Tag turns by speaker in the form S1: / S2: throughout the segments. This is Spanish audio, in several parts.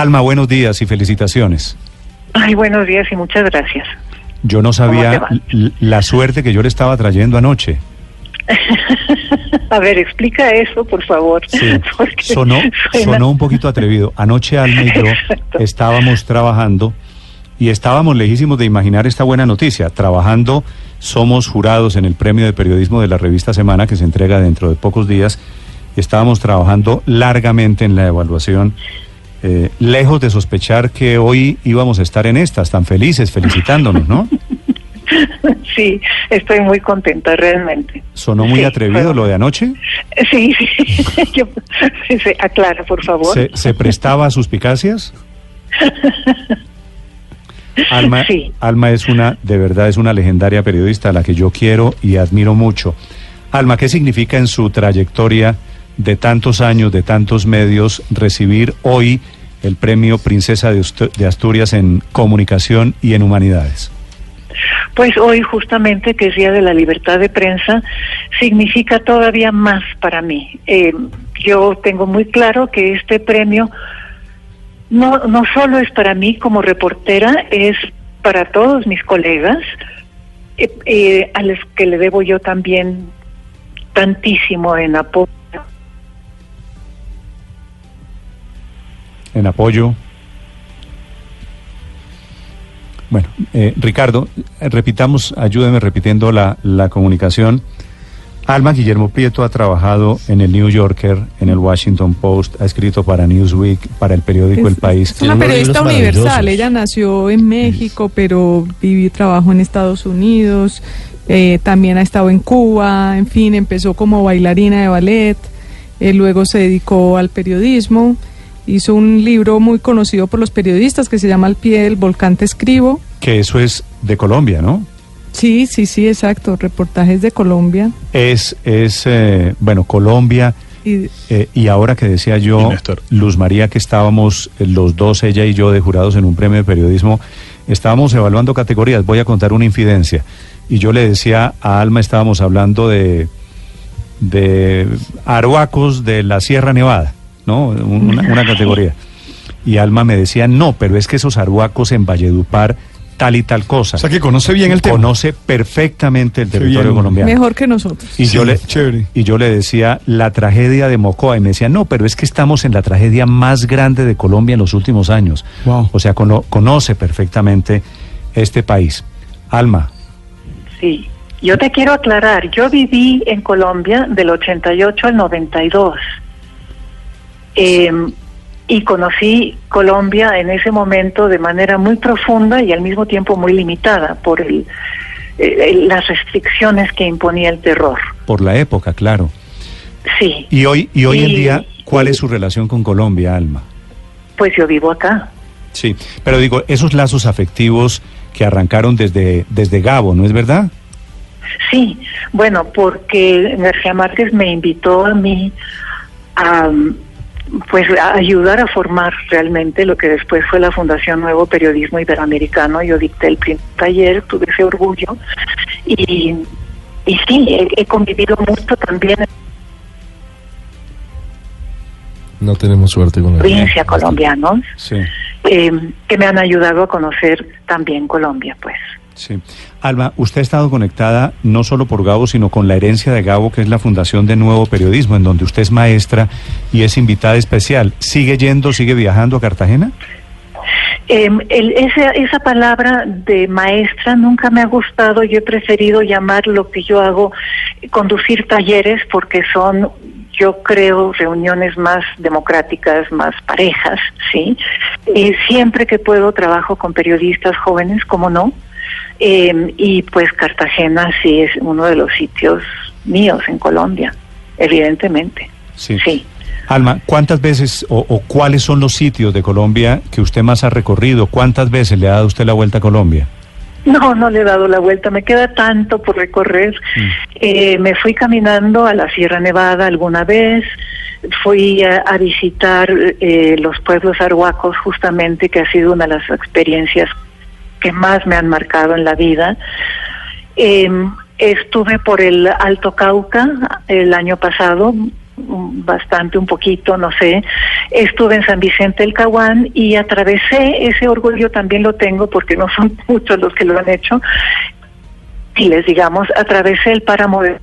S1: Alma, buenos días y felicitaciones.
S2: Ay, buenos días y muchas gracias.
S1: Yo no sabía
S2: ¿Cómo
S1: l- la suerte que yo le estaba trayendo anoche.
S2: A ver, explica eso, por favor.
S1: Sí, sonó,
S2: suena-
S1: sonó un poquito atrevido. Anoche Alma y yo
S2: Exacto.
S1: estábamos trabajando y estábamos lejísimos de imaginar esta buena noticia. Trabajando, somos jurados en el premio de periodismo de la revista Semana que se entrega dentro de pocos días. Estábamos trabajando largamente en la evaluación, eh, lejos de sospechar que hoy íbamos a estar en estas, tan felices, felicitándonos, ¿no?
S2: Sí, estoy muy contenta realmente.
S1: Sonó muy
S2: Sí,
S1: atrevido lo de anoche.
S2: Sí, sí. Yo- sí, aclara, por favor.
S1: ¿Se, se prestaba a suspicacias? Alma,
S2: Sí.
S1: Alma es una, de verdad, es una legendaria periodista a la que yo quiero y admiro mucho. Alma, ¿qué significa en su trayectoria de tantos años, de tantos medios, recibir hoy el premio Princesa de Astu- de Asturias en Comunicación y en Humanidades?
S2: Pues hoy justamente, que es Día de la Libertad de Prensa, significa todavía más para mí. Eh, yo tengo muy claro que este premio no, no solo es para mí como reportera, es para todos mis colegas, eh, eh, a los que le debo yo también tantísimo en apoyo.
S1: En apoyo. Bueno, eh, Ricardo, repitamos, ayúdeme repitiendo la, la comunicación. Alma Guillermo Prieto ha trabajado en el New Yorker, en el Washington Post, ha escrito para Newsweek, para el periódico El País.
S3: Es una periodista universal. Ella nació en México, pero vivió y trabajó en Estados Unidos. eh, también ha estado en Cuba. En fin, empezó como bailarina de ballet. eh, luego se dedicó al periodismo. Hizo un libro muy conocido por los periodistas que se llama Al pie del volcán te escribo.
S1: Que eso es de Colombia, ¿no?
S3: Sí, sí, sí, exacto. Reportajes de Colombia.
S1: Es, es eh, bueno, Colombia.
S3: Y
S1: Eh, y ahora que decía yo. Luz María, que estábamos eh, los dos, ella y yo, de jurados en un premio de periodismo, estábamos evaluando categorías. Voy a contar una infidencia. Y yo le decía a Alma, estábamos hablando de, de aruacos de la Sierra Nevada, ¿no? Una, una categoría. Y Alma me decía, no, pero es que esos aruacos en Valledupar, tal y tal cosa.
S4: O sea que conoce bien el tema.
S1: Conoce perfectamente el territorio
S4: bien.
S1: colombiano.
S3: mejor que nosotros.
S1: Y
S4: Sí,
S1: yo le
S4: chévere.
S1: y yo le decía la tragedia de Mocoa y me decía, "No, pero es que estamos en la tragedia más grande de Colombia en los últimos años."
S4: Wow.
S1: O sea, cono- conoce perfectamente este país. Alma,
S2: Sí, yo te quiero aclarar, yo viví en Colombia del 88 al 92 eh, y conocí Colombia en ese momento de manera muy profunda y al mismo tiempo muy limitada por el, eh, las restricciones que imponía el terror.
S1: por la época, claro.
S2: Sí,
S1: Y hoy y hoy en día, ¿cuál es su relación con Colombia, Alma?
S2: pues yo vivo acá.
S1: Sí, pero digo, esos lazos afectivos que arrancaron desde desde Gabo, ¿no es verdad?
S2: Sí, bueno, porque García Márquez me invitó a mí a pues a ayudar a formar realmente lo que después fue la Fundación Nuevo Periodismo Iberoamericano. Yo dicté el primer taller, tuve ese orgullo y, y sí, he, he convivido mucho también
S4: No tenemos suerte con
S2: la
S4: la
S2: provincia colombianos
S1: Sí.
S2: eh, que me han ayudado a conocer también Colombia, pues.
S1: Sí. Alma, usted ha estado conectada no solo por Gabo, sino con la herencia de Gabo, que es la Fundación de Nuevo Periodismo, en donde usted es maestra y es invitada especial. ¿Sigue yendo, sigue viajando a Cartagena?
S2: Eh, el- esa, esa palabra de maestra nunca me ha gustado. Yo he preferido llamar lo que yo hago conducir talleres porque son, yo creo, reuniones más democráticas, más parejas, ¿sí? Y siempre que puedo trabajo con periodistas jóvenes, como no. Eh, y pues Cartagena sí es uno de los sitios míos en Colombia, evidentemente.
S1: Sí.
S2: Sí.
S1: Alma, ¿cuántas veces o, o cuáles son los sitios de Colombia que usted más ha recorrido? ¿Cuántas veces le ha dado usted la vuelta a Colombia?
S2: No, no le he dado la vuelta, me queda tanto por recorrer. Eh, me fui caminando a la Sierra Nevada alguna vez, fui a, a visitar eh, los pueblos arhuacos justamente, que ha sido una de las experiencias que más me han marcado en la vida. Eh, estuve por el Alto Cauca el año pasado, bastante, un poquito, no sé. Estuve en San Vicente del Caguán y atravesé, ese orgullo también lo tengo porque no son muchos los que lo han hecho. Y les digamos, atravesé el páramo de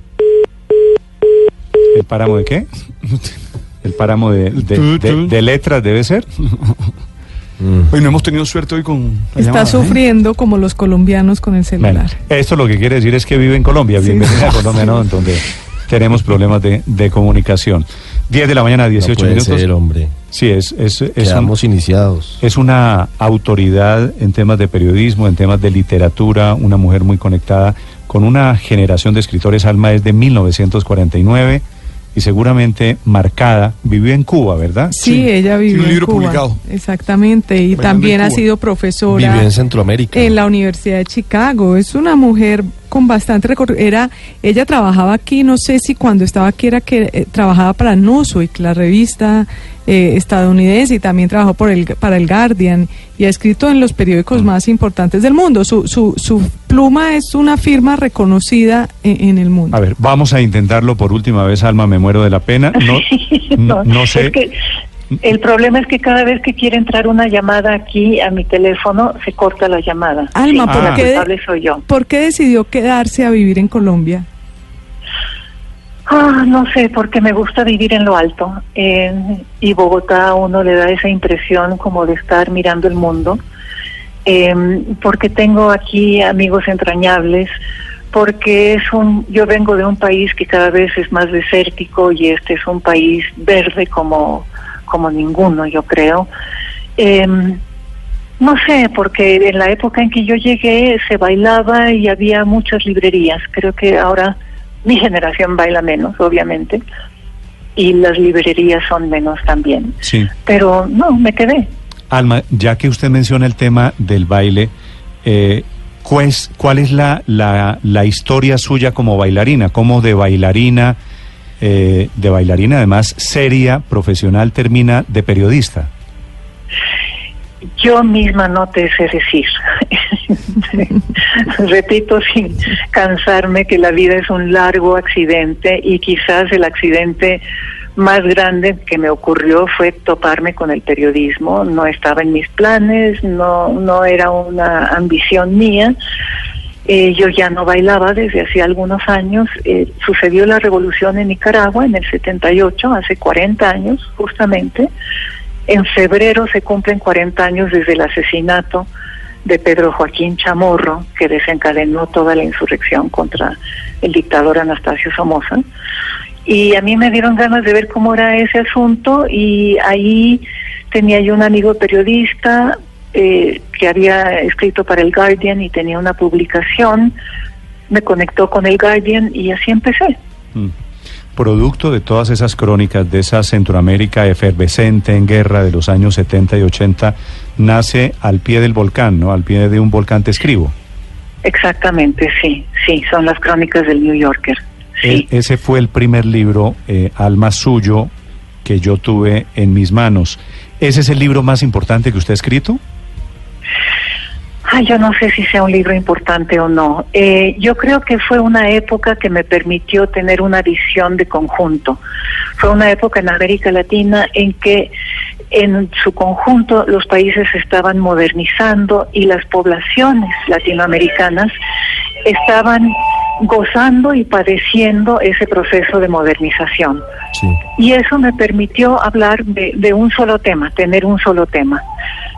S1: ¿El páramo de qué? ¿El páramo de, de- de- de letras debe ser?
S4: Hoy no hemos tenido suerte hoy con la
S3: Está
S4: llamada, ¿eh?
S3: sufriendo como los colombianos con el
S1: Bueno,
S3: celular.
S1: esto lo que quiere decir es que vive en Colombia.
S3: Sí.
S1: Bienvenida a Colombia, ¿no? Donde tenemos problemas de, de comunicación. 10 de la mañana,
S4: No
S1: 18
S4: puede
S1: minutos.
S4: ser, hombre.
S1: Sí, es, es, es, un-
S4: iniciados.
S1: es una autoridad en temas de periodismo, en temas de literatura, una mujer muy conectada con una generación de escritores. Alma es de 1949 y seguramente marcada. Vivió en Cuba, ¿verdad?
S3: Sí,
S4: Sí,
S3: ella vivió
S4: tiene un
S3: en
S4: libro
S3: Cuba.
S4: publicado.
S3: Exactamente, y
S4: Bailando
S3: también ha sido profesora
S4: Vivió en Centroamérica.
S3: en la Universidad de Chicago. Es una mujer con bastante recorrido. Era, ella trabajaba aquí, no sé si cuando estaba aquí era que eh, trabajaba para Newsweek, la revista eh, estadounidense, y también trabajó por el, para el Guardian y ha escrito en los periódicos
S4: Mm.
S3: más importantes del mundo. Su, su, su pluma es una firma reconocida en, en el mundo.
S1: A ver, vamos a intentarlo por última vez, Alma, me muero de la pena. No, no, no sé.
S2: Es que el problema es que cada vez que quiere entrar una llamada aquí a mi teléfono, se corta la llamada.
S3: Alma,
S2: Sí,
S1: ¿por
S2: la
S1: qué?
S2: soy yo.
S3: ¿Por qué decidió quedarse a vivir en Colombia?
S2: Ah, no sé, porque me gusta vivir en lo alto. Eh, y Bogotá a uno le da esa impresión como de estar mirando el mundo. Eh, porque tengo aquí amigos entrañables, porque es un, yo vengo de un país que cada vez es más desértico y este es un país verde como, como ninguno, yo creo. Eh, no sé, porque en la época en que yo llegué se bailaba y había muchas librerías. Creo que ahora mi generación baila menos, obviamente, y las librerías son menos también.
S1: Sí.
S2: Pero no, me quedé.
S1: Alma, ya que usted menciona el tema del baile, eh, ¿cuál es, cuál es la, la, la historia suya como bailarina? ¿Cómo de bailarina, eh, de bailarina además seria, profesional, termina de periodista?
S2: Yo misma no te sé decir. Repito sin cansarme que la vida es un largo accidente y quizás el accidente más grande que me ocurrió fue toparme con el periodismo. No estaba en mis planes, no, no era una ambición mía. Yo ya no bailaba desde hacía algunos años. Eh, sucedió la revolución en Nicaragua en el 78, hace 40 años justamente. En febrero se cumplen 40 años desde el asesinato de Pedro Joaquín Chamorro, que desencadenó toda la insurrección contra el dictador Anastasio Somoza. Y a mí me dieron ganas de ver cómo era ese asunto y ahí tenía yo un amigo periodista eh, que había escrito para el Guardian y tenía una publicación, me conectó con el Guardian y así empecé.
S1: Mm. Producto de todas esas crónicas de esa Centroamérica efervescente en guerra de los años 70 y 80, nace al pie del volcán, ¿no? Al pie de un volcán te escribo.
S2: Exactamente, sí, sí, son las crónicas del New Yorker.
S1: E- ese fue el primer libro, eh, Alma Suyo, que yo tuve en mis manos. ¿Ese es el libro más importante que usted ha escrito?
S2: Ah, yo no sé si sea un libro importante o no. Eh, yo creo que fue una época que me permitió tener una visión de conjunto. Fue una época en América Latina en que en su conjunto los países se estaban modernizando y las poblaciones latinoamericanas estaban gozando y padeciendo ese proceso de modernización.
S4: Sí.
S2: Y eso me permitió hablar de, de un solo tema, tener un solo tema.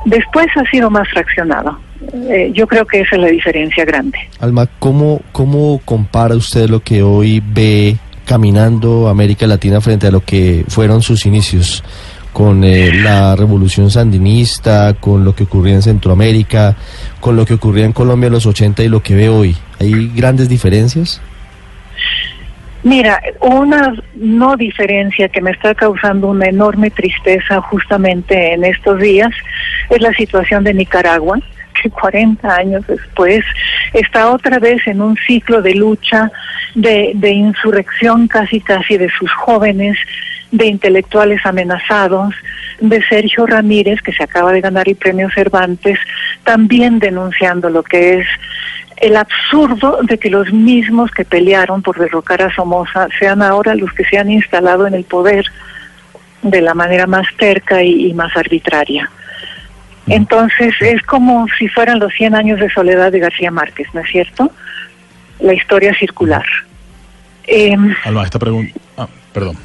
S2: Después ha sido más fraccionado. Eh, yo creo que esa es la diferencia grande.
S4: Alma, ¿cómo, ¿cómo compara usted lo que hoy ve caminando América Latina frente a lo que fueron sus inicios? Con eh, la revolución sandinista, con lo que ocurría en Centroamérica, con lo que ocurría en Colombia en los 80 y lo que ve hoy. ¿Hay grandes diferencias?
S2: Mira, una no diferencia que me está causando una enorme tristeza justamente en estos días es la situación de Nicaragua, que 40 años después está otra vez en un ciclo de lucha, de, insurrección casi casi de sus jóvenes, de intelectuales amenazados, de Sergio Ramírez, que se acaba de ganar el premio Cervantes, también denunciando lo que es el absurdo de que los mismos que pelearon por derrocar a Somoza sean ahora los que se han instalado en el poder de la manera más terca y más arbitraria. Entonces es como si fueran los 100 años de soledad de García Márquez, ¿no es cierto? La historia circular. Eh,
S5: Alma, esta pregunta... Ah, perdón.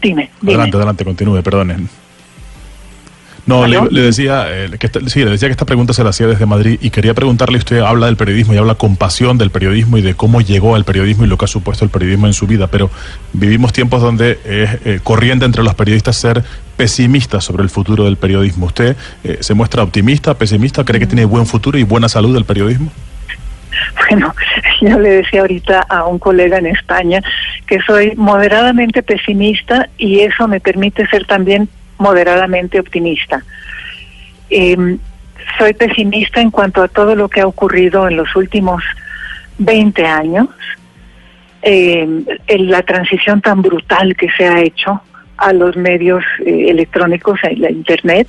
S2: dime, dime.
S5: Adelante, adelante, continúe, perdone. No, le decía, eh, que esta- sí, le decía que esta pregunta se la hacía desde Madrid y quería preguntarle, usted habla del periodismo y habla con pasión del periodismo y de cómo llegó al periodismo y lo que ha supuesto el periodismo en su vida, pero vivimos tiempos donde es eh, corriente entre los periodistas ser pesimistas sobre el futuro del periodismo. ¿Usted eh, se muestra optimista, pesimista, cree que tiene buen futuro y buena salud el periodismo?
S2: Bueno, yo le decía ahorita a un colega en España que soy moderadamente pesimista y eso me permite ser también moderadamente optimista. Eh, soy pesimista en cuanto a todo lo que ha ocurrido en los últimos 20 años, eh, en la transición tan brutal que se ha hecho a los medios eh, electrónicos, a la Internet,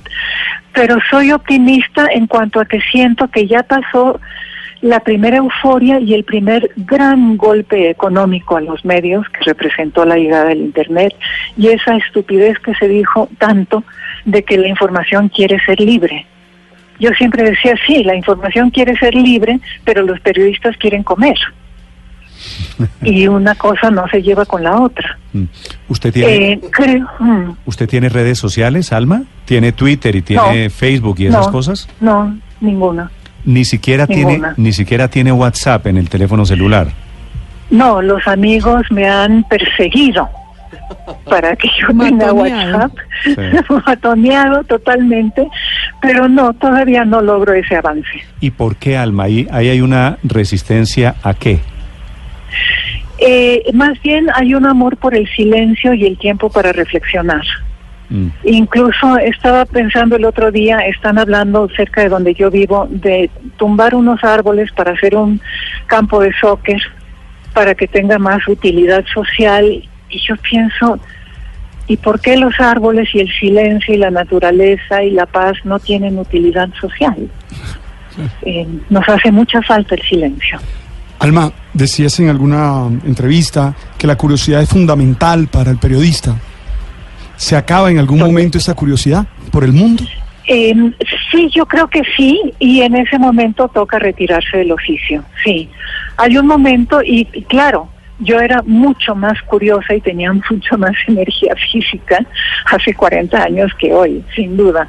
S2: pero soy optimista en cuanto a que siento que ya pasó la primera euforia y el primer gran golpe económico a los medios que representó la llegada del Internet y esa estupidez que se dijo tanto de que la información quiere ser libre. Yo siempre decía, sí, la información quiere ser libre, pero los periodistas quieren comer. Y una cosa no se lleva con la otra.
S1: Mm. ¿Usted tiene,
S2: Eh, creo, mm,
S1: ¿Usted tiene redes sociales, Alma? ¿Tiene Twitter y tiene
S2: No.
S1: Facebook y esas
S2: no,
S1: cosas?
S2: No, ninguna.
S1: Ni siquiera tiene, ni siquiera tiene WhatsApp en el teléfono celular.
S2: No, los amigos me han perseguido para que yo tenga. WhatsApp,
S1: Sí.
S2: matoneado totalmente, pero no, todavía no logro ese avance.
S1: ¿Y por qué, Alma? Ahí, ahí hay una resistencia a qué?
S2: Eh, más bien hay un amor por el silencio y el tiempo para reflexionar.
S1: Mm.
S2: Incluso estaba pensando el otro día, están hablando cerca de donde yo vivo, de tumbar unos árboles para hacer un campo de soccer, para que tenga más utilidad social. Y yo pienso, ¿y por qué los árboles y el silencio y la naturaleza y la paz no tienen utilidad social? Eh, nos hace mucha falta el silencio.
S6: Alma, decías en alguna entrevista que la curiosidad es fundamental para el periodista. ¿Se acaba en algún momento esa curiosidad por el mundo?
S2: Eh, sí, yo creo que sí, y en ese momento toca retirarse del oficio, sí. Hay un momento, y, y claro, yo era mucho más curiosa y tenía mucho más energía física hace 40 años que hoy, sin duda.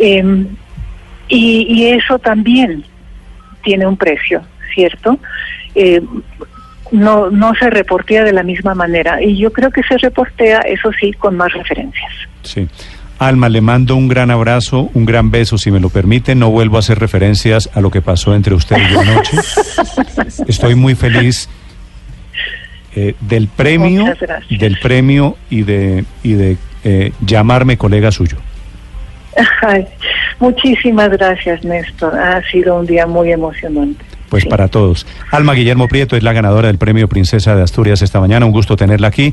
S2: Eh, y, y eso también tiene un precio, ¿cierto? Eh, no, no se reportea de la misma manera, y yo creo que se reportea, eso sí, con más referencias.
S1: Sí. Alma, le mando un gran abrazo, un gran beso, si me lo permite. No vuelvo a hacer referencias a lo que pasó entre usted y yo anoche. Estoy muy feliz eh, del premio, del premio y de y de eh, llamarme colega suyo.
S2: Ay, muchísimas gracias, Néstor. Ha sido un día muy emocionante.
S1: Pues para todos. Alma Guillermo Prieto es la ganadora del premio Princesa de Asturias esta mañana. Un gusto tenerla aquí.